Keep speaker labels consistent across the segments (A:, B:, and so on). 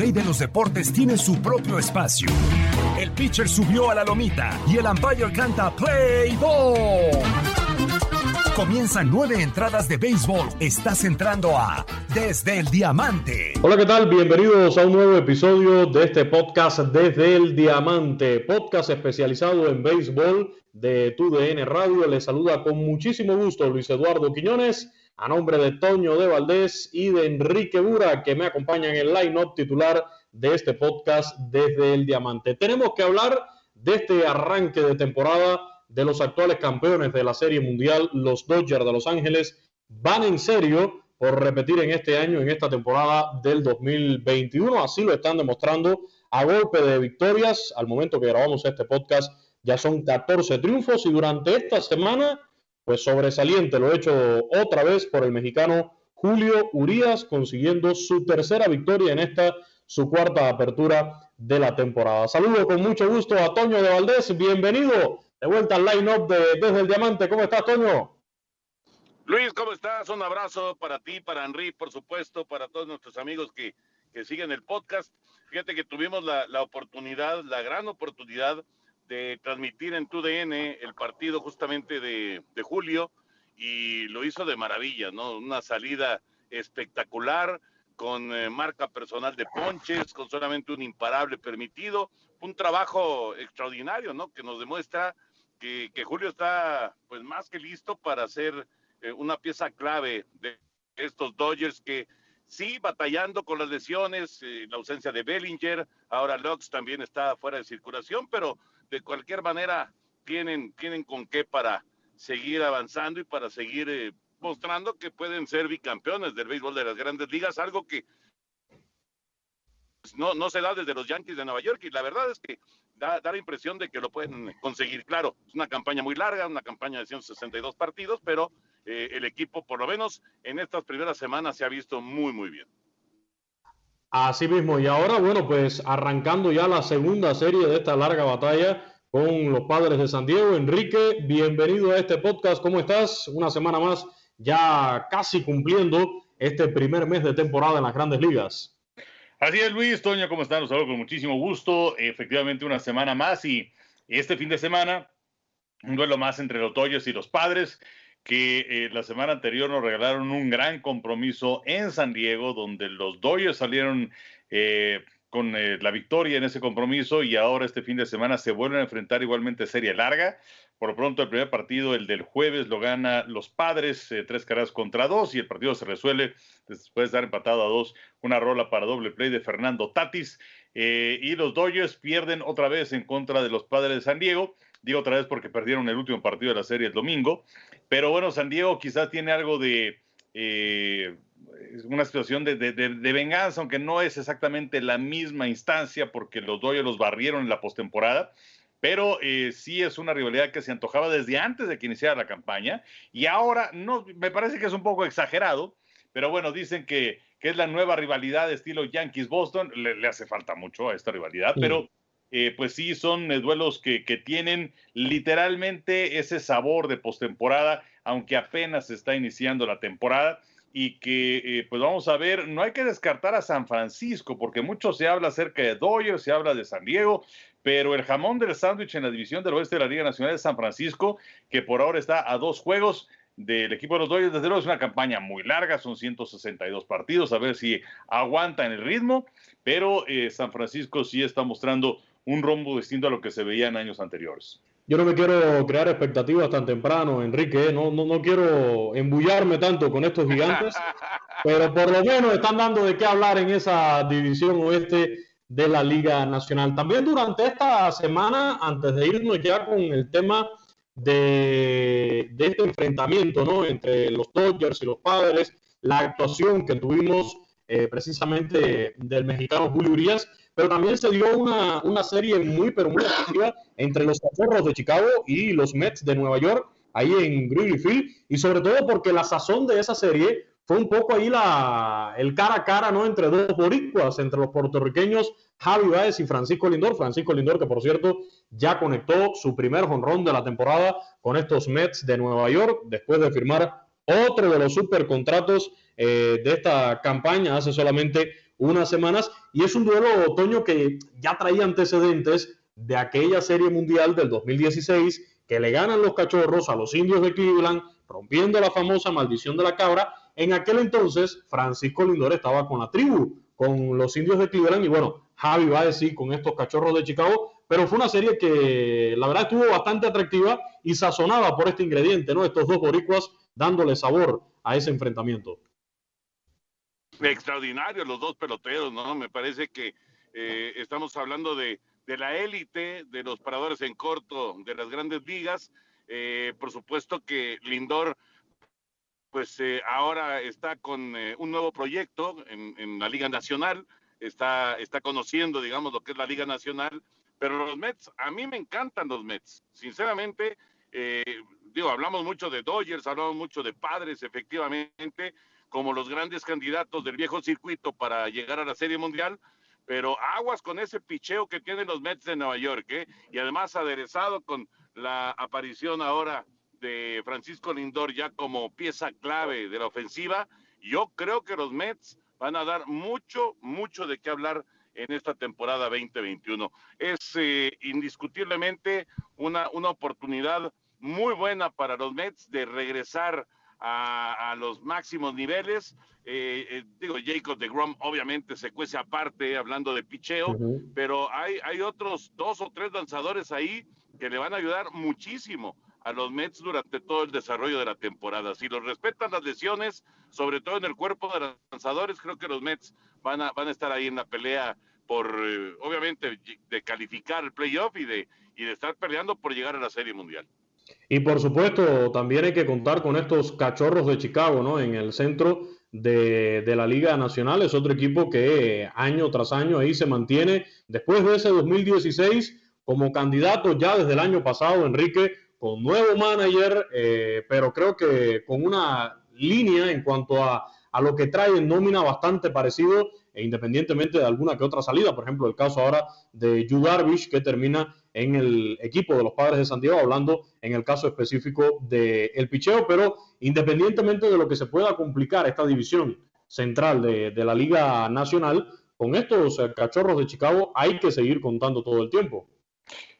A: Rey de los deportes tiene su propio espacio. El pitcher subió a la lomita y el umpire canta Play Ball. Comienzan nueve entradas de béisbol. Estás entrando a Desde el Diamante.
B: Hola, ¿qué tal? Bienvenidos a un nuevo episodio de este podcast Desde el Diamante, podcast especializado en béisbol de TUDN Radio. Les saluda con muchísimo gusto Luis Eduardo Quiñones, a nombre de Toño de Valdés y de Enrique Bura, que me acompañan en el line-up titular de este podcast Desde el Diamante. Tenemos que hablar de este arranque de temporada de los actuales campeones de la Serie Mundial, los Dodgers de Los Ángeles, van en serio por repetir en este año, en esta temporada del 2021. Así lo están demostrando a golpe de victorias. Al momento que grabamos este podcast ya son 14 triunfos y durante esta semana, pues sobresaliente lo hecho otra vez por el mexicano Julio Urias, consiguiendo su tercera victoria en esta, su cuarta apertura de la temporada. Saludo con mucho gusto a Toño de Valdés, bienvenido de vuelta al line-up de Desde el Diamante. ¿Cómo estás, Toño?
C: Luis, ¿cómo estás? Un abrazo para ti, para Henry, por supuesto, para todos nuestros amigos que, que siguen el podcast. Fíjate que tuvimos la, la, oportunidad, la gran oportunidad de transmitir en TUDN el partido justamente de, de julio y lo hizo de maravilla, ¿no? Una salida espectacular, con eh, marca personal de ponches, con solamente un imparable permitido, un trabajo extraordinario, ¿no? Que nos demuestra que, que Julio está pues más que listo para ser eh, una pieza clave de estos Dodgers que sí batallando con las lesiones, eh, la ausencia de Bellinger, ahora Lux también está fuera de circulación, pero de cualquier manera tienen, tienen con qué para seguir avanzando y para seguir eh, mostrando que pueden ser bicampeones del béisbol de las grandes ligas, algo que no, no se da desde los Yankees de Nueva York y la verdad es que da, la impresión de que lo pueden conseguir. Claro, es una campaña muy larga, una campaña de 162 partidos, pero eh, el equipo, por lo menos en estas primeras semanas, se ha visto muy, muy bien.
B: Así mismo, y ahora, bueno, pues arrancando ya la segunda serie de esta larga batalla con los padres de San Diego. Enrique, bienvenido a este podcast. ¿Cómo estás? Una semana más, ya casi cumpliendo este primer mes de temporada en las grandes ligas.
D: Así es, Luis, Toño, ¿cómo están? Los saludo con muchísimo gusto. Efectivamente, una semana más y este fin de semana, un duelo más entre los Dodgers y los Padres, que eh, la semana anterior nos regalaron un gran compromiso en San Diego, donde los Dodgers salieron eh, con eh, la victoria en ese compromiso y ahora este fin de semana se vuelven a enfrentar igualmente serie larga. Por pronto, el primer partido, el del jueves, lo gana los padres, eh, tres carreras contra dos, y el partido se resuelve después de dar empatado a dos, una rola para doble play de Fernando Tatis. Eh, y los Dodgers pierden otra vez en contra de los padres de San Diego. Digo otra vez porque perdieron el último partido de la serie el domingo. Pero bueno, San Diego quizás tiene algo de. Eh, una situación de, de, de, de, venganza, aunque no es exactamente la misma instancia, porque los Dodgers los barrieron en la postemporada pero eh, sí es una rivalidad que se antojaba desde antes de que iniciara la campaña y ahora no, me parece que es un poco exagerado, pero bueno, dicen que, que es la nueva rivalidad de estilo Yankees-Boston, le, le, hace falta mucho a esta rivalidad, sí. pero eh, pues sí son duelos que, que, tienen literalmente ese sabor de postemporada, aunque apenas está iniciando la temporada y que eh, pues vamos a ver, no hay que descartar a San Francisco porque mucho se habla acerca de Dodgers, se habla de San Diego, pero el jamón del sándwich en la división del oeste de la Liga Nacional de San Francisco, que por ahora está a dos juegos del equipo de los Dodgers, desde luego es una campaña muy larga, son 162 partidos, a ver si aguanta en el ritmo, pero eh, San Francisco sí está mostrando un rombo distinto a lo que se veía en años anteriores.
B: Yo no me quiero crear expectativas tan temprano, Enrique, ¿eh? no, no, no quiero embullarme tanto con estos gigantes, pero por lo menos están dando de qué hablar en esa división oeste de la Liga Nacional. También durante esta semana, antes de irnos ya con el tema de, de este enfrentamiento ¿no? entre los Dodgers y los Padres, la actuación que tuvimos eh, precisamente del mexicano Julio Urias, pero también se dio una, una serie muy, pero muy activa entre los Cachorros de Chicago y los Mets de Nueva York, ahí en Wrigley Field, y sobre todo porque la sazón de esa serie fue un poco ahí la, el cara a cara, ¿no? Entre dos boricuas, entre los puertorriqueños Javi Baez y Francisco Lindor. Francisco Lindor, que por cierto ya conectó su primer jonrón de la temporada con estos Mets de Nueva York, después de firmar otro de los supercontratos eh, de esta campaña hace solamente unas semanas. Y es un duelo otoño que ya traía antecedentes de aquella serie mundial del 2016 que le ganan los cachorros a los indios de Cleveland, rompiendo la famosa maldición de la cabra. En aquel entonces, Francisco Lindor estaba con la tribu, con los indios de Cleveland, y bueno, Javi va a decir con estos cachorros de Chicago, pero fue una serie que la verdad estuvo bastante atractiva y sazonada por este ingrediente, ¿no? Estos dos boricuas dándole sabor a ese enfrentamiento.
C: Extraordinario los dos peloteros, ¿no? Me parece que eh, estamos hablando de, de la élite, de los paradores en corto de las grandes ligas. Eh, por supuesto que Lindor, pues eh, ahora está con un nuevo proyecto en, en, la Liga Nacional, está, está conociendo, digamos, lo que es la Liga Nacional, pero los Mets, a mí me encantan los Mets, sinceramente, digo, hablamos mucho de Dodgers, hablamos mucho de padres, efectivamente, como los grandes candidatos del viejo circuito para llegar a la Serie Mundial, pero aguas con ese picheo que tienen los Mets de Nueva York, ¿eh? y además aderezado con la aparición ahora de Francisco Lindor ya como pieza clave de la ofensiva, yo creo que los Mets van a dar mucho, mucho de qué hablar en esta temporada 2021. Es eh, indiscutiblemente una, una oportunidad muy buena para los Mets de regresar a, los máximos niveles. Eh, eh, digo, Jacob de Grom obviamente se cuece aparte hablando de picheo, pero hay, hay otros dos o tres lanzadores ahí que le van a ayudar muchísimo a los Mets durante todo el desarrollo de la temporada. Si los respetan las lesiones, sobre todo en el cuerpo de los lanzadores, creo que los Mets van a, van a estar ahí en la pelea por, eh, obviamente, de calificar el playoff y de, y de estar peleando por llegar a la Serie Mundial.
B: Y por supuesto, también hay que contar con estos cachorros de Chicago, ¿no? En el centro de, la Liga Nacional. Es otro equipo que año tras año ahí se mantiene. Después de ese 2016, como candidato ya desde el año pasado, Enrique, con nuevo manager, eh, pero creo que con una línea en cuanto a, a lo que trae en nómina bastante parecido e independientemente de alguna que otra salida. Por ejemplo, el caso ahora de Yu Darvish, que termina en el equipo de los padres de Santiago, hablando en el caso específico del el picheo, pero independientemente de lo que se pueda complicar esta división central de, de la Liga Nacional, con estos eh, cachorros de Chicago hay que seguir contando todo el tiempo.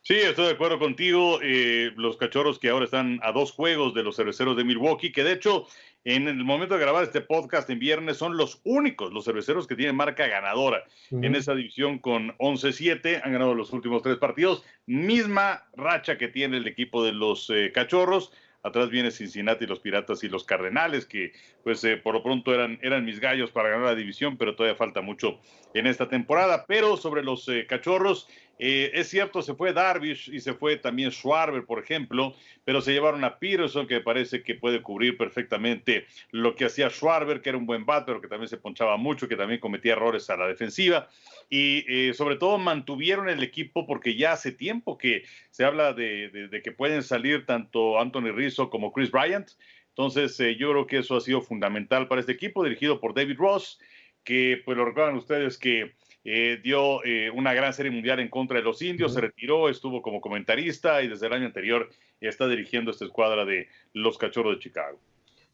D: Sí, estoy de acuerdo contigo. Eh, los cachorros que ahora están a dos juegos de los cerveceros de Milwaukee, que de hecho en el momento de grabar este podcast en viernes son los únicos, los cerveceros que tienen marca ganadora en esa división con 11-7, han ganado los últimos tres partidos, misma racha que tiene el equipo de los eh, cachorros. Atrás viene Cincinnati, los Piratas y los Cardenales, que pues eh, por lo pronto eran, eran mis gallos para ganar la división, pero todavía falta mucho en esta temporada. Pero sobre los eh, cachorros, eh, es cierto, se fue Darvish y se fue también Schwarber, por ejemplo, pero se llevaron a Peterson, que parece que puede cubrir perfectamente lo que hacía Schwarber, que era un buen bat, pero que también se ponchaba mucho, que también cometía errores a la defensiva. Y eh, sobre todo mantuvieron el equipo porque ya hace tiempo que se habla de, que pueden salir tanto Anthony Rizzo como Chris Bryant. Entonces, eh, yo creo que eso ha sido fundamental para este equipo, dirigido por David Ross, que pues lo recuerdan ustedes que eh, dio eh, una gran serie mundial en contra de los indios, se retiró, estuvo como comentarista y desde el año anterior está dirigiendo esta escuadra de los Cachorros de Chicago.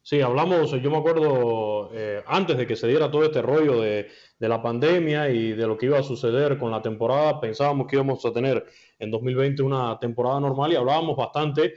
B: Sí, hablamos, yo me acuerdo eh, antes de que se diera todo este rollo de, de, la pandemia y de lo que iba a suceder con la temporada, pensábamos que íbamos a tener en 2020 una temporada normal y hablábamos bastante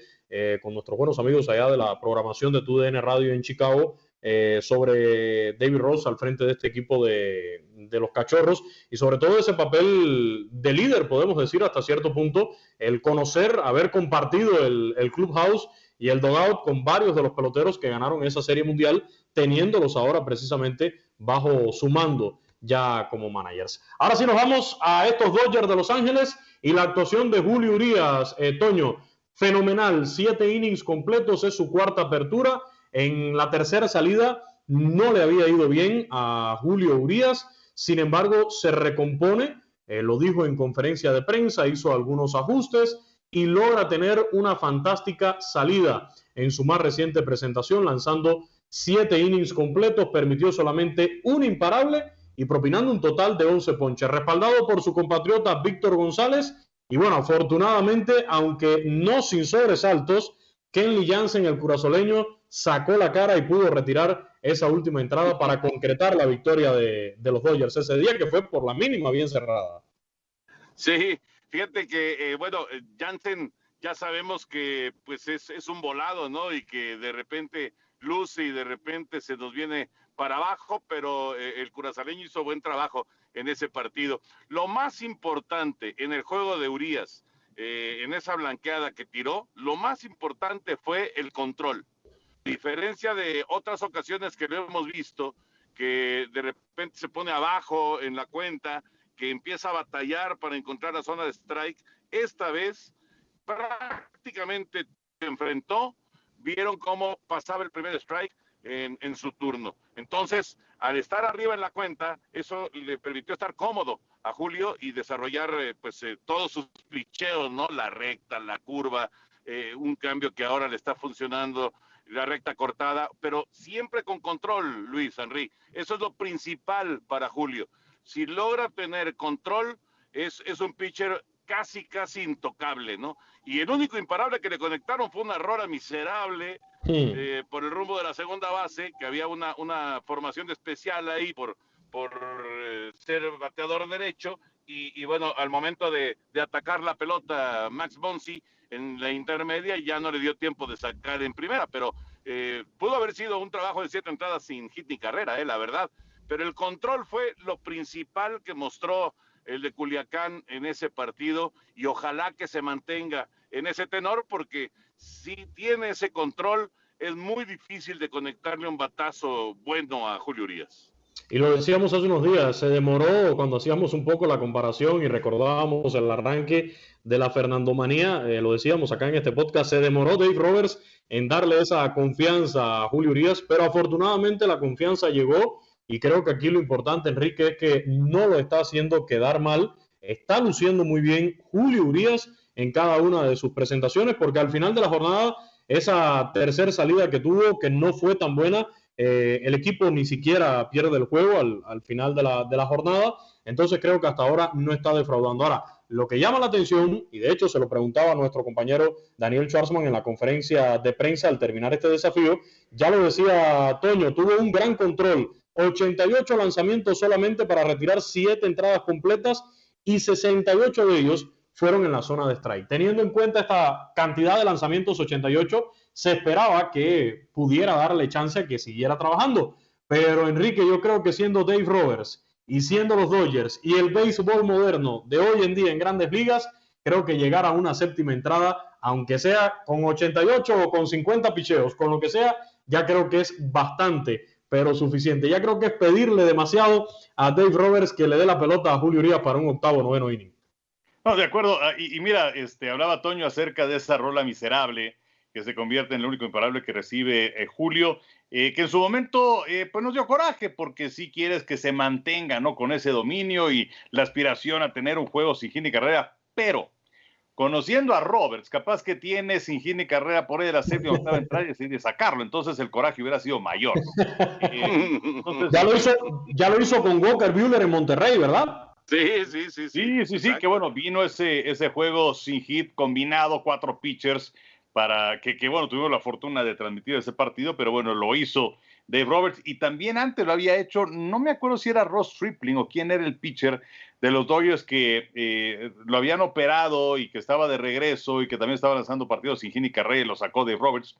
B: con nuestros buenos amigos allá de la programación de TUDN Radio en Chicago eh, sobre David Ross al frente de este equipo de, los cachorros. Y sobre todo ese papel de líder, podemos decir hasta cierto punto, el conocer, haber compartido el, el clubhouse y el dogout con varios de los peloteros que ganaron esa serie mundial, teniéndolos ahora precisamente bajo su mando ya como managers. Ahora sí nos vamos a estos Dodgers de Los Ángeles y la actuación de Julio Urias, eh, Toño, fenomenal, siete innings completos, es su cuarta apertura en la tercera salida no le había ido bien a Julio Urias, sin embargo se recompone, eh, lo dijo en conferencia de prensa, hizo algunos ajustes y logra tener una fantástica salida en su más reciente presentación, lanzando siete innings completos, permitió solamente un imparable y propinando un total de 11 ponches, respaldado por su compatriota Víctor González. Y bueno, afortunadamente, aunque no sin sobresaltos, Kenley Jansen, el curazoleño, sacó la cara y pudo retirar esa última entrada para concretar la victoria de, los Dodgers ese día, que fue por la mínima bien cerrada.
C: Sí, fíjate que, eh, bueno, eh, Jansen ya sabemos que pues es, un volado, ¿no? Y que de repente luce y de repente se nos viene para abajo, pero eh, el curazaleño hizo buen trabajo en ese partido. Lo más importante en el juego de Urias, eh, en esa blanqueada que tiró, lo más importante fue el control. Diferencia de otras ocasiones que lo hemos visto, que de repente se pone abajo en la cuenta, que empieza a batallar para encontrar la zona de strike, esta vez prácticamente se enfrentó, vieron cómo pasaba el primer strike en, su turno. Entonces, al estar arriba en la cuenta, eso le permitió estar cómodo a Julio y desarrollar eh, pues eh, todos sus clicheos, ¿no? La recta, la curva, eh, un cambio que ahora le está funcionando, la recta cortada, pero siempre con control, Luis Henry. Eso es lo principal para Julio. Si logra tener control, es, es un pitcher casi, casi intocable, ¿no? Y el único imparable que le conectaron fue una error miserable eh, por el rumbo de la segunda base, que había una, una formación especial ahí por, por eh, ser bateador derecho. Y, bueno, al momento de, de, atacar la pelota, Max Bonsi en la intermedia ya no le dio tiempo de sacar en primera, pero eh, pudo haber sido un trabajo de siete entradas sin hit ni carrera, eh, la verdad. Pero el control fue lo principal que mostró el de Culiacán en ese partido y ojalá que se mantenga en ese tenor porque si tiene ese control es muy difícil de conectarle un batazo bueno a Julio Urias.
B: Y lo decíamos hace unos días, se demoró cuando hacíamos un poco la comparación y recordábamos el arranque de la Fernandomanía, eh, lo decíamos acá en este podcast, se demoró Dave Roberts en darle esa confianza a Julio Urias, pero afortunadamente la confianza llegó y creo que aquí lo importante, Enrique, es que no lo está haciendo quedar mal. Está luciendo muy bien Julio Urias en cada una de sus presentaciones, porque al final de la jornada, esa tercera salida que tuvo, que no fue tan buena, eh, el equipo ni siquiera pierde el juego al, final de la, de la, jornada. Entonces creo que hasta ahora no está defraudando. Ahora, lo que llama la atención, y de hecho se lo preguntaba a nuestro compañero Daniel Schwarzman en la conferencia de prensa al terminar este desafío, ya lo decía Toño, tuvo un gran control 88 lanzamientos solamente para retirar 7 entradas completas y 68 de ellos fueron en la zona de strike. Teniendo en cuenta esta cantidad de lanzamientos, 88, se esperaba que pudiera darle chance a que siguiera trabajando. Pero Enrique, yo creo que siendo Dave Roberts y siendo los Dodgers y el béisbol moderno de hoy en día en grandes ligas, creo que llegar a una séptima entrada, aunque sea con 88 o con 50 picheos, con lo que sea, ya creo que es bastante pero suficiente. Ya creo que es pedirle demasiado a Dave Roberts que le dé la pelota a Julio Urias para un octavo noveno inning.
D: No, de acuerdo. Ah, y, mira, este, hablaba Toño acerca de esa rola miserable que se convierte en el único imparable que recibe eh, Julio, eh, que en su momento eh, pues nos dio coraje porque si quieres que se mantenga ¿no? con ese dominio y la aspiración a tener un juego sin fin y carrera, pero conociendo a Roberts, capaz que tiene sin y carrera por ahí de la séptima octava entrada y de sacarlo, entonces el coraje hubiera sido mayor.
B: Eh, ya, lo hizo, ya lo hizo con Walker Buehler en Monterrey, ¿verdad?
C: Sí, sí, sí.
D: Sí, sí, sí, que bueno, vino ese, ese juego sin hit combinado, cuatro pitchers, para que, bueno, tuvimos la fortuna de transmitir ese partido, pero bueno, lo hizo Dave Roberts y también antes lo había hecho, no me acuerdo si era Ross Stripling o quién era el pitcher de los Dodgers que eh, lo habían operado y que estaba de regreso y que también estaba lanzando partidos sin Gini Carrey, lo sacó de Roberts.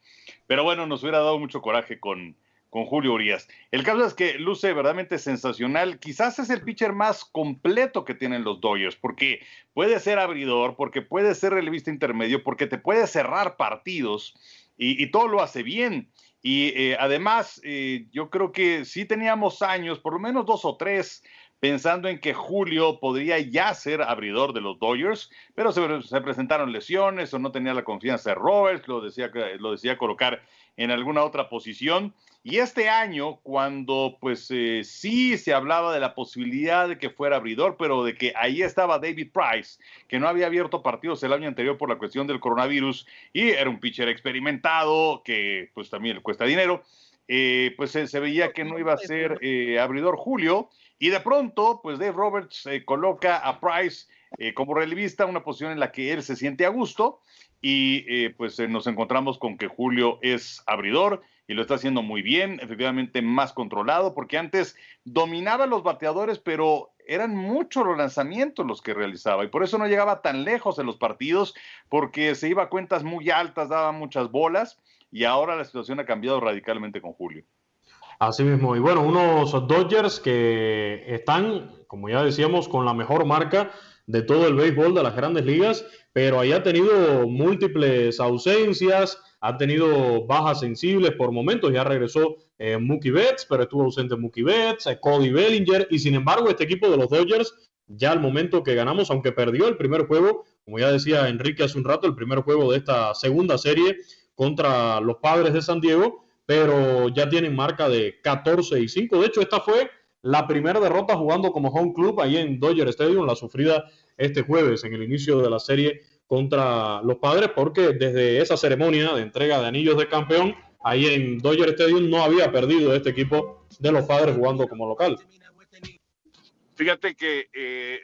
D: Pero bueno, nos hubiera dado mucho coraje con, con Julio Urias. El caso es que luce verdaderamente sensacional. Quizás es el pitcher más completo que tienen los Dodgers, porque puede ser abridor, porque puede ser relevista intermedio, porque te puede cerrar partidos y, todo lo hace bien. Y eh, además, eh, yo creo que sí teníamos años, por lo menos dos o tres, pensando en que Julio podría ya ser abridor de los Dodgers, pero se, presentaron lesiones o no tenía la confianza de Roberts, lo decía, lo decía colocar en alguna otra posición. Y este año, cuando pues eh, sí se hablaba de la posibilidad de que fuera abridor, pero de que ahí estaba David Price, que no había abierto partidos el año anterior por la cuestión del coronavirus y era un pitcher experimentado que pues también le cuesta dinero, eh, pues se, veía que no iba a ser eh, abridor Julio y de pronto pues Dave Roberts coloca a Price como relevista, una posición en la que él se siente a gusto y pues nos encontramos con que Julio es abridor y lo está haciendo muy bien, efectivamente más controlado, porque antes dominaba los bateadores, pero eran muchos los lanzamientos los que realizaba y por eso no llegaba tan lejos en los partidos, porque se iba a cuentas muy altas, daba muchas bolas y ahora la situación ha cambiado radicalmente con Julio.
B: Así mismo, y bueno, unos Dodgers que están, como ya decíamos, con la mejor marca de todo el béisbol de las grandes ligas, pero ahí ha tenido múltiples ausencias, ha tenido bajas sensibles por momentos, ya regresó eh, Mookie Betts, pero estuvo ausente Mookie Betts, eh, Cody Bellinger, y sin embargo este equipo de los Dodgers, ya al momento que ganamos, aunque perdió el primer juego, como ya decía Enrique hace un rato, el primer juego de esta segunda serie contra los padres de San Diego, pero ya tienen marca de 14 y 5. De hecho, esta fue la primera derrota jugando como home club ahí en Dodger Stadium, la sufrida este jueves en el inicio de la serie contra los padres, porque desde esa ceremonia de entrega de anillos de campeón, ahí en Dodger Stadium no había perdido este equipo de los padres jugando como local.
C: Fíjate que eh,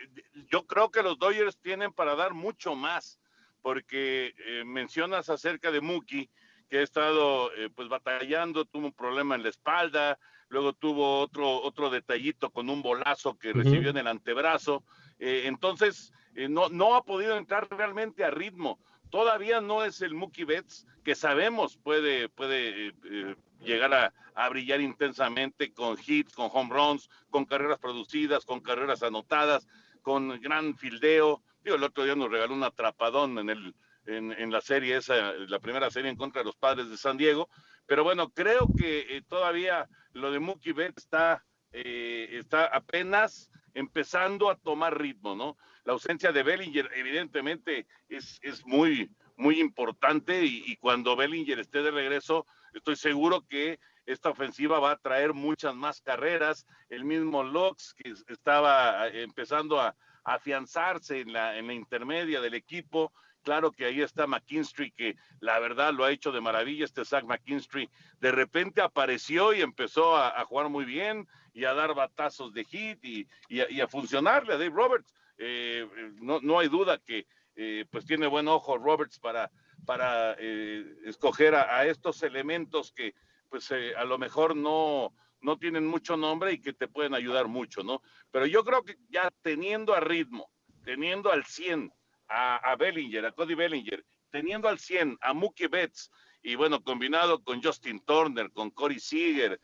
C: yo creo que los Dodgers tienen para dar mucho más, porque eh, mencionas acerca de Mookie, que ha estado eh, pues batallando, tuvo un problema en la espalda, luego tuvo otro, otro detallito con un bolazo que recibió en el antebrazo. Entonces, eh, no, no ha podido entrar realmente a ritmo. Todavía no es el Mookie Betts que sabemos puede, puede eh, eh, llegar a, brillar intensamente con hits, con home runs, con carreras producidas, con carreras anotadas, con gran fildeo. Digo, el otro día nos regaló un atrapadón en, el, en, la serie esa, la primera serie en contra de los padres de San Diego. Pero bueno, creo que todavía lo de Mookie Betts está, está apenas empezando a tomar ritmo, ¿no? La ausencia de Bellinger evidentemente es, es muy, muy importante y, cuando Bellinger esté de regreso, estoy seguro que esta ofensiva va a traer muchas más carreras. El mismo Lux que estaba eh, empezando a, afianzarse en la, en la intermedia del equipo. Claro que ahí está McKinstry, que la verdad lo ha hecho de maravilla. Este Zach McKinstry de repente apareció y empezó a, jugar muy bien y a dar batazos de hit y, a funcionarle a Dave Roberts. Eh, no, no, hay duda que eh, pues tiene buen ojo Roberts para, para eh, escoger a, estos elementos que pues a lo mejor no, no tienen mucho nombre y que te pueden ayudar mucho, ¿no? Pero yo creo que ya teniendo a ritmo, teniendo al 100 a, Bellinger, a Cody Bellinger, teniendo al 100 a Mookie Betts y bueno, combinado con Justin Turner, con Corey Seager,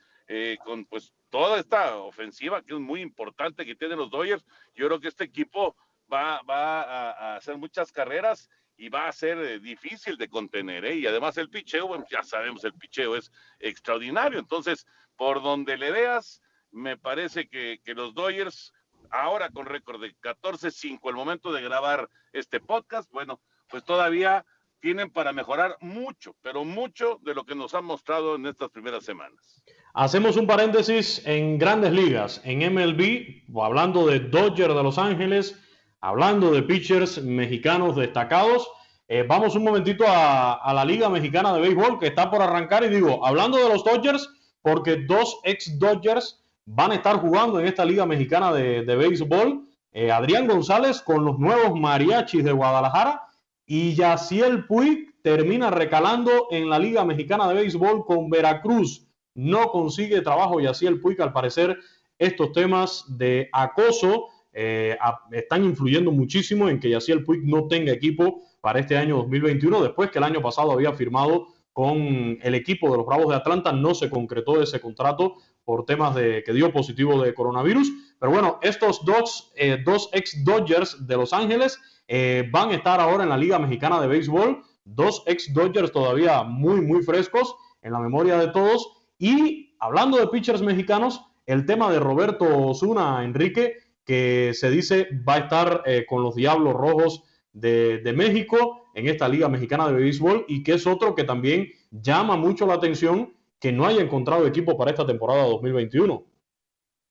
C: con pues toda esta ofensiva que es muy importante que tienen los Dodgers, yo creo que este equipo va, va a, hacer muchas carreras y va a ser eh, difícil de contener. ¿eh? Y además el picheo, bueno, ya sabemos, el picheo es extraordinario. Entonces, por donde le veas, me parece que, que los Dodgers, ahora con récord de 14-5, el momento de grabar este podcast, bueno, pues todavía tienen para mejorar mucho, pero mucho de lo que nos han mostrado en estas primeras semanas.
B: Hacemos un paréntesis en grandes ligas, en MLB, hablando de Dodgers de Los Ángeles, hablando de pitchers mexicanos destacados. Eh, vamos un momentito a, la Liga Mexicana de Béisbol que está por arrancar y digo, hablando de los Dodgers, porque dos ex Dodgers van a estar jugando en esta Liga Mexicana de, Béisbol. Eh, Adrián González con los nuevos mariachis de Guadalajara y Yaciel Puig termina recalando en la Liga Mexicana de Béisbol con Veracruz no consigue trabajo y así el Puig, al parecer, estos temas de acoso eh, están influyendo muchísimo en que Yaciel Puig no tenga equipo para este año 2021, después que el año pasado había firmado con el equipo de los Bravos de Atlanta, no se concretó ese contrato por temas de que dio positivo de coronavirus. Pero bueno, estos dos, eh, dos ex Dodgers de Los Ángeles eh, van a estar ahora en la Liga Mexicana de Béisbol, dos ex Dodgers todavía muy, muy frescos en la memoria de todos y hablando de pitchers mexicanos, el tema de Roberto Osuna, Enrique, que se dice va a estar eh, con los Diablos Rojos de, México en esta Liga Mexicana de Béisbol y que es otro que también llama mucho la atención que no haya encontrado equipo para esta temporada 2021.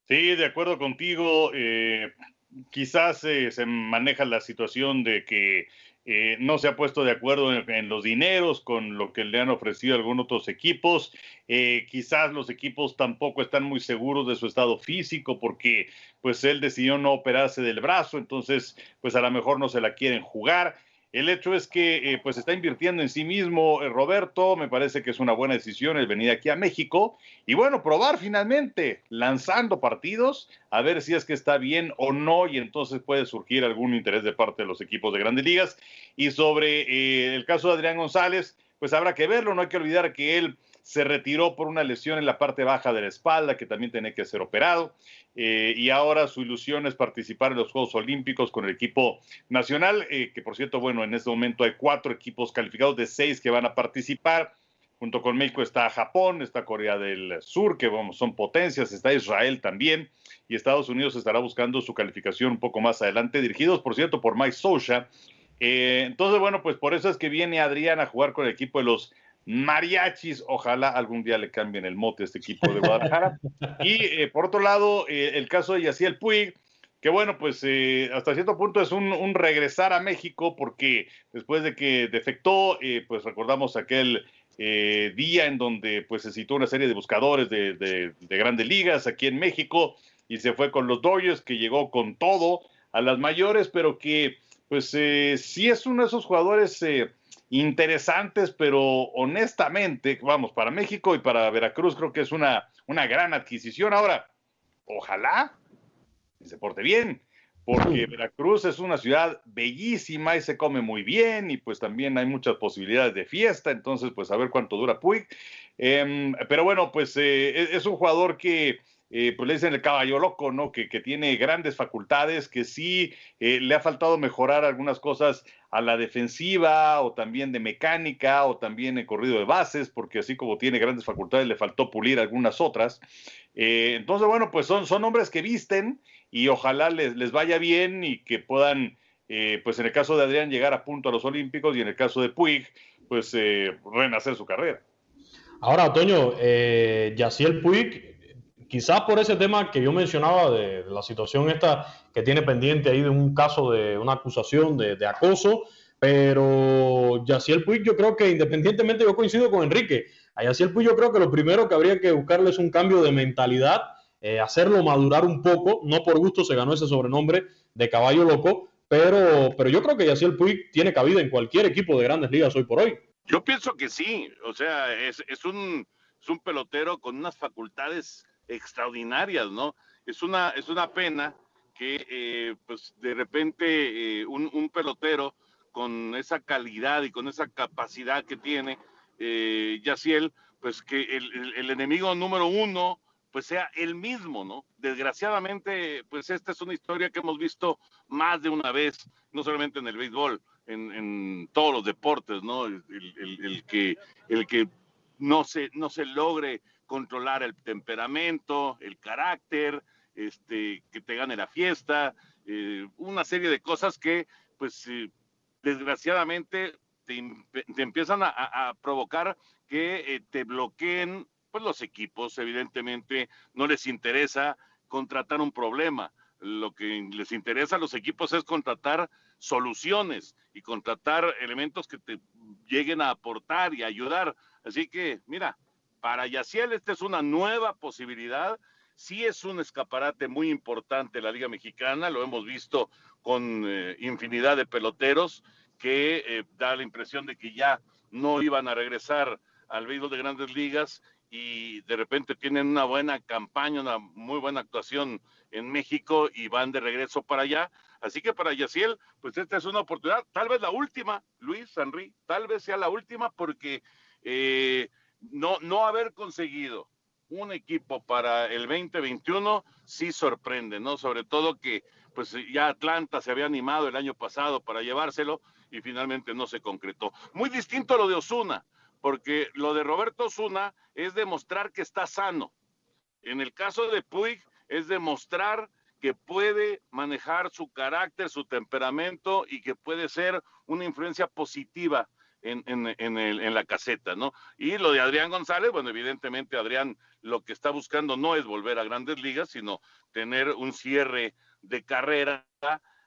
D: Sí, de acuerdo contigo. Eh, quizás eh, se maneja la situación de que eh, no se ha puesto de acuerdo en, los dineros con lo que le han ofrecido algunos otros equipos. quizás los equipos tampoco están muy seguros de su estado físico porque pues él decidió no operarse del brazo, entonces pues a lo mejor no se la quieren jugar. El hecho es que eh, pues está invirtiendo en sí mismo eh, Roberto, me parece que es una buena decisión el venir aquí a México y bueno, probar finalmente lanzando partidos, a ver si es que está bien o no y entonces puede surgir algún interés de parte de los equipos de grandes ligas. Y sobre eh, el caso de Adrián González, pues habrá que verlo, no hay que olvidar que él se retiró por una lesión en la parte baja de la espalda que también tenía que ser operado eh, y ahora su ilusión es participar en los Juegos Olímpicos con el equipo nacional, eh, que por cierto, bueno, en este momento hay cuatro equipos calificados de seis que van a participar. Junto con México está Japón, está Corea del Sur, que son potencias, está Israel también, y Estados Unidos estará buscando su calificación un poco más adelante, dirigidos, por cierto, por Mike Socha. Eh, entonces, bueno, pues por eso es que viene Adrián a jugar con el equipo de los mariachis. Ojalá algún día le cambien el mote a este equipo de Guadalajara. y eh, por otro lado, eh, el caso de Yaciel Puig, que bueno, pues eh, hasta cierto punto es un, regresar a México porque después de que defectó, pues recordamos aquel día en donde pues se citó una serie de buscadores de, de, grandes ligas aquí en México y se fue con los Dodgers que llegó con todo a las mayores, pero que pues sí es uno de esos jugadores interesantes, pero honestamente, vamos, para México y para Veracruz creo que es una, una gran adquisición. Ahora, ojalá se porte bien, porque Veracruz es una ciudad bellísima y se come muy bien y pues también hay muchas posibilidades de fiesta, entonces pues a ver cuánto dura Puig. Em, pero bueno, pues eh, es un jugador que eh, pues le dicen el caballo loco, ¿no? Que, tiene grandes facultades, que sí eh, le ha faltado mejorar algunas cosas a la defensiva o también de mecánica o también en corrido de bases, porque así como tiene grandes facultades, le faltó pulir algunas otras. Eh, entonces, bueno, pues son, son hombres que visten y ojalá les, les vaya bien y que puedan, pues en el caso de Adrián, llegar a punto a los Olímpicos y en el caso de Puig, pues renacer su carrera.
B: Ahora, Toño, Yaciel Puig quizás por ese tema que yo mencionaba de, la situación esta que tiene pendiente ahí de un caso de una acusación de, acoso, pero Yaciel Puig yo creo que independientemente yo coincido con Enrique, a Yaciel Puig yo creo que lo primero que habría que buscarle es un cambio de mentalidad, eh, hacerlo madurar un poco, no por gusto se ganó ese sobrenombre de caballo loco, pero, pero yo creo que Yaciel Puig tiene cabida en cualquier equipo de grandes ligas hoy por hoy.
C: Yo pienso que sí, o sea, es, es un, es un pelotero con unas facultades extraordinarias, ¿no? Es una, es una pena que eh, pues de repente eh, un, pelotero con esa calidad y con esa capacidad que tiene eh, Yaciel, pues que el, enemigo número uno pues sea el mismo, ¿no? Desgraciadamente, pues esta es una historia que hemos visto más de una vez, no solamente en el béisbol, en, todos los deportes, ¿no? El, el, que, el que no se, no se logre controlar el temperamento, el carácter, este, que te gane la fiesta, eh, una serie de cosas que, pues, eh, desgraciadamente te, empiezan a, provocar que eh, te bloqueen, pues los equipos, evidentemente, no les interesa contratar un problema. Lo que les interesa a los equipos es contratar soluciones y contratar elementos que te lleguen a aportar y ayudar. Así que, mira, para Yaciel esta es una nueva posibilidad. Sí es un escaparate muy importante la Liga Mexicana, lo hemos visto con eh, infinidad de peloteros que eh, da la impresión de que ya no iban a regresar al béisbol de grandes ligas y de repente tienen una buena campaña, una muy buena actuación en México y van de regreso para allá. Así que para Yaciel, pues esta es una oportunidad, tal vez la última, Luis Henry, tal vez sea la última porque eh, no, no haber conseguido un equipo para el 2021 sí sorprende, ¿no? Sobre todo que pues ya Atlanta se había animado el año pasado para llevárselo y finalmente no se concretó. Muy distinto lo de Osuna, porque lo de Roberto Osuna es demostrar que está sano. En el caso de Puig es demostrar que puede manejar su carácter, su temperamento y que puede ser una influencia positiva en, en, la caseta, ¿no? Y lo de Adrián González, bueno, evidentemente Adrián lo que está buscando no es volver a grandes ligas, sino tener un cierre de carrera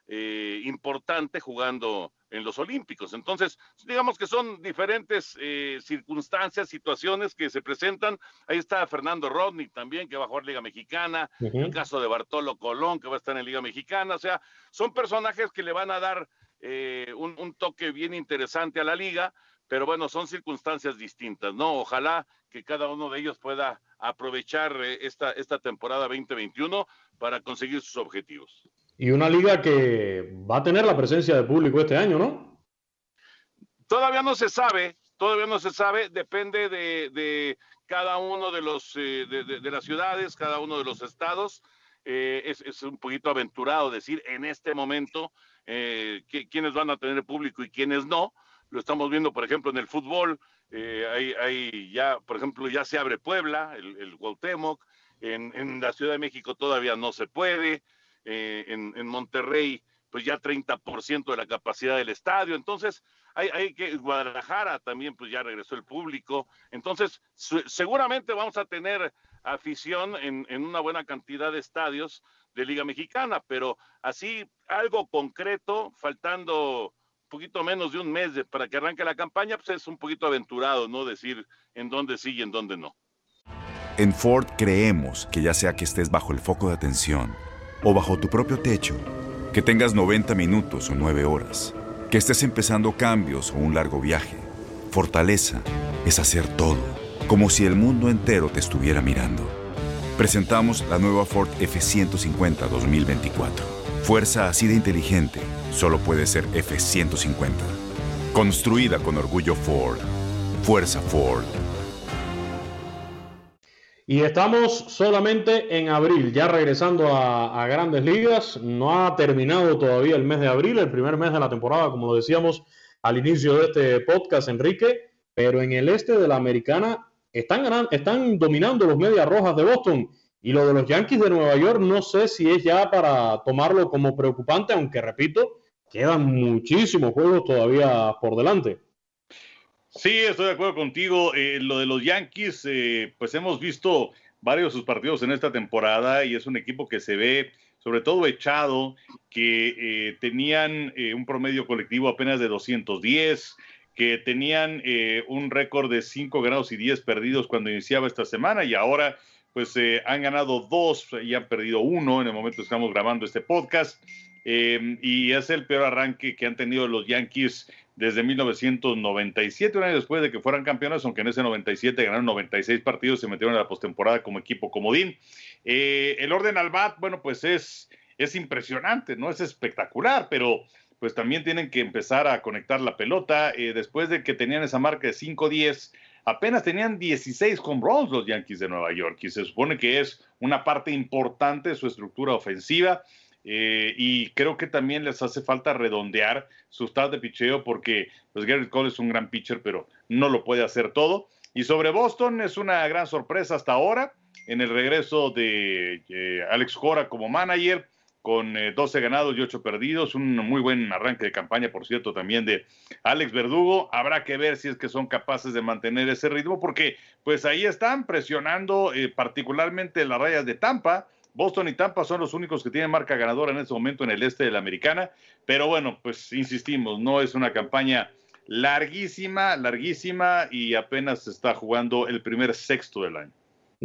C: eh, importante jugando en los Olímpicos. Entonces, digamos que son diferentes eh, circunstancias, situaciones que se presentan. Ahí está Fernando Rodney también, que va a jugar Liga Mexicana, el caso de Bartolo Colón, que va a estar en Liga Mexicana. O sea, son personajes que le van a dar eh, un, toque bien interesante a la liga, pero bueno, son circunstancias distintas, ¿no? Ojalá que cada uno de ellos pueda aprovechar eh, esta, esta temporada 2021 para conseguir sus objetivos.
B: Y una liga que va a tener la presencia de público este año, ¿no?
C: Todavía no se sabe, todavía no se sabe, depende de, cada uno de los eh, de, las ciudades, cada uno de los estados. es, es, un poquito aventurado decir en este momento eh, quiénes van a tener público y quiénes no. Lo estamos viendo, por ejemplo, en el fútbol. Eh, hay, ya, por ejemplo, ya se abre Puebla, el, el Cuauhtémoc. En, la Ciudad de México todavía no se puede. Eh, en, Monterrey, pues ya 30% de la capacidad del estadio. Entonces, hay, hay, que, Guadalajara también, pues ya regresó el público. Entonces, seguramente vamos a tener afición en, en, una buena cantidad de estadios de Liga Mexicana, pero así algo concreto, faltando un poquito menos de un mes para que arranque la campaña, pues es un poquito aventurado, ¿no? Decir en dónde sí y en dónde no.
E: En Ford creemos que ya sea que estés bajo el foco de atención o bajo tu propio techo, que tengas 90 minutos o 9 horas, que estés empezando cambios o un largo viaje, fortaleza es hacer todo, como si el mundo entero te estuviera mirando. Presentamos la nueva Ford F150 2024. Fuerza así de inteligente solo puede ser F150. Construida con orgullo Ford. Fuerza Ford.
B: Y estamos solamente en abril, ya regresando a, a, grandes ligas. No ha terminado todavía el mes de abril, el primer mes de la temporada, como lo decíamos al inicio de este podcast, Enrique. Pero en el este de la americana están, están dominando los Medias Rojas de Boston. Y lo de los Yankees de Nueva York no sé si es ya para tomarlo como preocupante, aunque repito, quedan muchísimos juegos todavía por delante.
D: Sí, estoy de acuerdo contigo. Eh, lo de los Yankees, eh, pues hemos visto varios de sus partidos en esta temporada y es un equipo que se ve sobre todo echado, que eh, tenían un promedio colectivo apenas de 210, que tenían eh, un récord de 5 ganados y 10 perdidos cuando iniciaba esta semana y ahora pues eh, han ganado dos y han perdido uno en el momento que estamos grabando este podcast. Em, y es el peor arranque que han tenido los Yankees desde 1997, un año después de que fueran campeones, aunque en ese 97 ganaron 96 partidos, se metieron a la postemporada como equipo comodín. Eh, el orden al bat, bueno, pues es, es impresionante, no es espectacular, pero pues también tienen que empezar a conectar la pelota. Eh, después de que tenían esa marca de 5-10, apenas tenían 16 home runs los Yankees de Nueva York y se supone que es una parte importante de su estructura ofensiva. Eh, y creo que también les hace falta redondear su start de picheo porque pues Garrett Cole es un gran pitcher, pero no lo puede hacer todo. Y sobre Boston es una gran sorpresa hasta ahora en el regreso de eh, Alex Cora como manager con 12 eh, ganados y 8 perdidos. Un muy buen arranque de campaña, por cierto, también de Alex Verdugo. Habrá que ver si es que son capaces de mantener ese ritmo, porque pues ahí están presionando eh, particularmente las rayas de Tampa. Boston y Tampa son los únicos que tienen marca ganadora en este momento en el este de la americana. Pero bueno, pues insistimos, no es una campaña larguísima, larguísima y apenas está jugando el primer sexto del año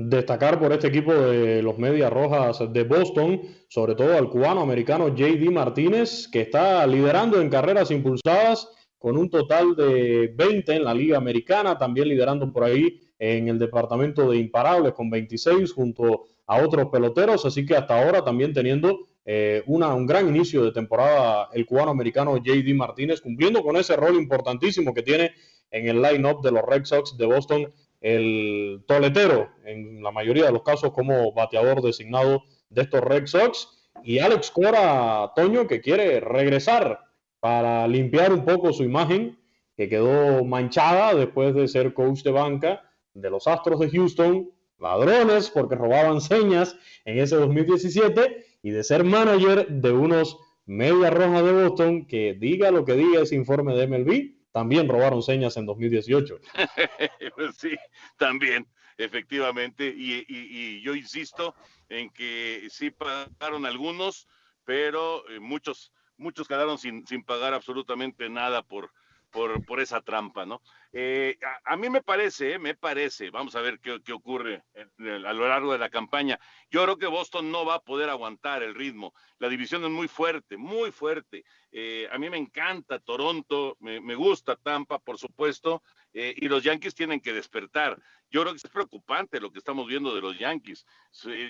B: destacar por este equipo de los Medias Rojas de Boston, sobre todo al cubano-americano JD Martínez, que está liderando en carreras impulsadas con un total de 20 en la Liga Americana, también liderando por ahí en el departamento de imparables con 26 junto a otros peloteros, así que hasta ahora también teniendo eh, una, un gran inicio de temporada el cubano-americano JD Martínez, cumpliendo con ese rol importantísimo que tiene en el line-up de los Red Sox de Boston el toletero, en la mayoría de los casos como bateador designado de estos Red Sox, y Alex Cora Toño, que quiere regresar para limpiar un poco su imagen, que quedó manchada después de ser coach de banca de los Astros de Houston, ladrones porque robaban señas en ese 2017, y de ser manager de unos Media Roja de Boston, que diga lo que diga ese informe de MLB, también robaron señas en 2018.
C: pues sí, también, efectivamente. Y, yo insisto en que sí pagaron algunos, pero eh, muchos, muchos quedaron sin, sin pagar absolutamente nada por, por, esa trampa, ¿no? Eh, a, mí me parece, eh, me parece, vamos a ver qué, qué ocurre a lo largo de la campaña. Yo creo que Boston no va a poder aguantar el ritmo. La división es muy fuerte, muy fuerte. Eh, a mí me encanta Toronto, me, gusta Tampa, por supuesto, y los Yankees tienen que despertar. Yo creo que es preocupante lo que estamos viendo de los Yankees.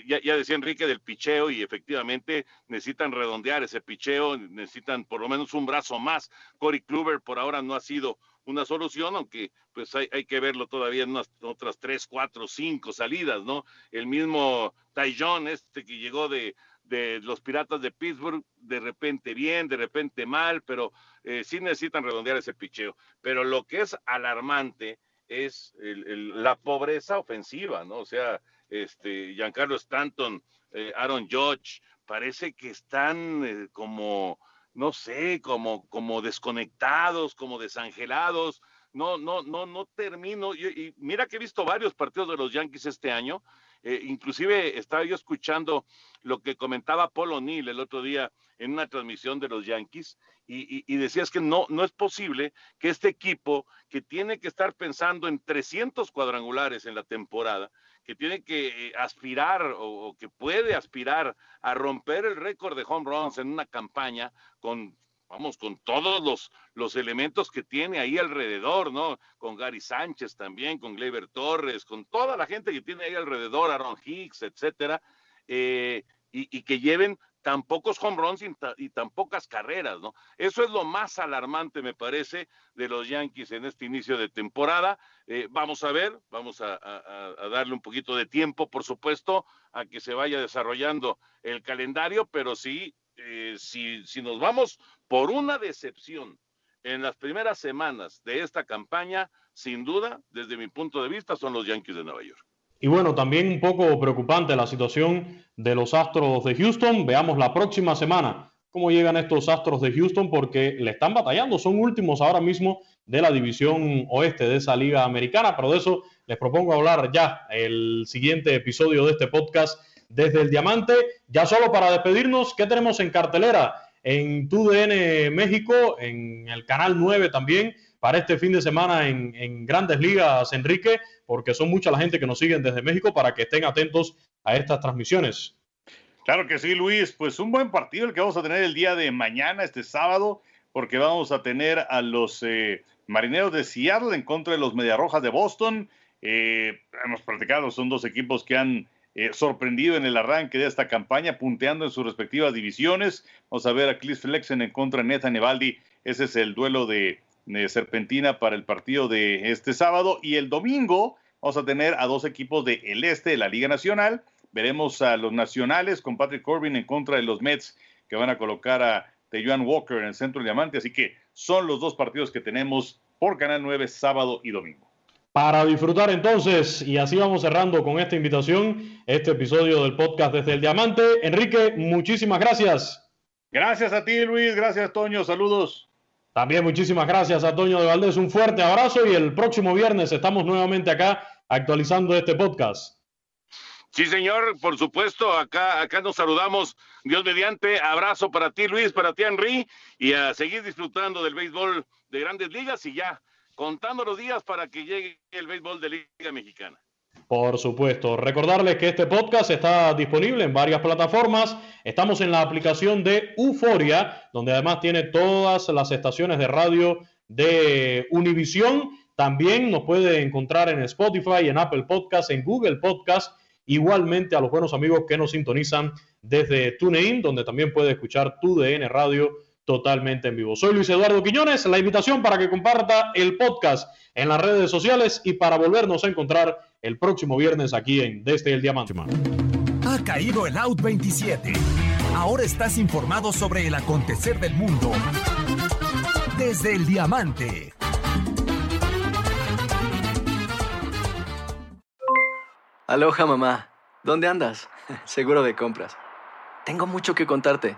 C: Ya, decía Enrique del picheo y efectivamente necesitan redondear ese picheo, necesitan por lo menos un brazo más. Corey Kluber por ahora no ha sido una solución, aunque pues hay, que verlo todavía en otras tres, cuatro, cinco salidas, ¿no? El mismo John este que llegó de, de los Piratas de Pittsburgh, de repente bien, de repente mal, pero eh, sí necesitan redondear ese picheo. Pero lo que es alarmante es la pobreza ofensiva, ¿no? O sea, este, Giancarlo Stanton, eh, Aaron Judge, parece que están eh, como, no sé, como, como desconectados, como desangelados. No, no, no, no termino. Y, mira que he visto varios partidos de los Yankees este año. Eh, inclusive estaba yo escuchando lo que comentaba Paul O'Neill el otro día en una transmisión de los Yankees y, y, decías que no, no es posible que este equipo que tiene que estar pensando en 300 cuadrangulares en la temporada, que tiene que eh, aspirar o, que puede aspirar a romper el récord de home runs en una campaña con vamos, con todos los, los elementos que tiene ahí alrededor, ¿no? Con Gary Sánchez también, con Gleyber Torres, con toda la gente que tiene ahí alrededor, Aaron Hicks, etcétera, eh, y, y, que lleven tan pocos home runs y, tan pocas carreras, ¿no? Eso es lo más alarmante, me parece, de los Yankees en este inicio de temporada. Eh, vamos a ver, vamos a, darle un poquito de tiempo, por supuesto, a que se vaya desarrollando el calendario, pero sí, eh, si, si nos vamos por una decepción en las primeras semanas de esta campaña, sin duda, desde mi punto de vista, son los Yankees de Nueva York.
B: Y bueno, también un poco preocupante la situación de los Astros de Houston. Veamos la próxima semana cómo llegan estos Astros de Houston porque le están batallando. Son últimos ahora mismo de la división oeste de esa liga americana, pero de eso les propongo hablar ya el siguiente episodio de este podcast desde el Diamante. Ya solo para despedirnos, ¿qué tenemos en cartelera? En TUDN México, en el canal 9 también para este fin de semana en, grandes ligas, Enrique, porque son mucha la gente que nos siguen desde México para que estén atentos a estas transmisiones.
D: Claro que sí, Luis. Pues un buen partido el que vamos a tener el día de mañana, este sábado, porque vamos a tener a los eh, marineros de Seattle en contra de los Mediarrojas de Boston. Eh, hemos platicado, son dos equipos que han eh, sorprendido en el arranque de esta campaña, punteando en sus respectivas divisiones. Vamos a ver a Chris Flexen en contra de Nathan Evaldi. Ese es el duelo de Serpentina para el partido de este sábado. Y el domingo vamos a tener a dos equipos del el este de la Liga Nacional. Veremos a los nacionales con Patrick Corbin en contra de los Mets que van a colocar a Tejuan Walker en el centro diamante. Así que son los dos partidos que tenemos por Canal 9 sábado y domingo.
B: Para disfrutar entonces, y así vamos cerrando con esta invitación, este episodio del podcast desde el Diamante. Enrique, muchísimas gracias.
D: Gracias a ti, Luis. Gracias, Toño. Saludos.
B: También muchísimas gracias a Toño de Valdés. Un fuerte abrazo y el próximo viernes estamos nuevamente acá actualizando este podcast.
C: Sí, señor, por supuesto, acá, acá nos saludamos, Dios mediante, abrazo para ti, Luis, para ti, Henry, y a seguir disfrutando del béisbol de grandes ligas y ya contando los días para que llegue el béisbol de Liga Mexicana.
B: Por supuesto. Recordarles que este podcast está disponible en varias plataformas. Estamos en la aplicación de Euforia, donde además tiene todas las estaciones de radio de Univisión. También nos puede encontrar en Spotify, en Apple Podcast, en Google Podcast. Igualmente a los buenos amigos que nos sintonizan desde TuneIn, donde también puede escuchar tu DN Radio totalmente en vivo. Soy Luis Eduardo Quiñones, la invitación para que comparta el podcast en las redes sociales y para volvernos a encontrar el próximo viernes aquí en Desde el Diamante.
A: Ha caído el Out 27. Ahora estás informado sobre el acontecer del mundo. Desde el Diamante.
F: Aloha mamá, ¿dónde andas? Seguro de compras. Tengo mucho que contarte.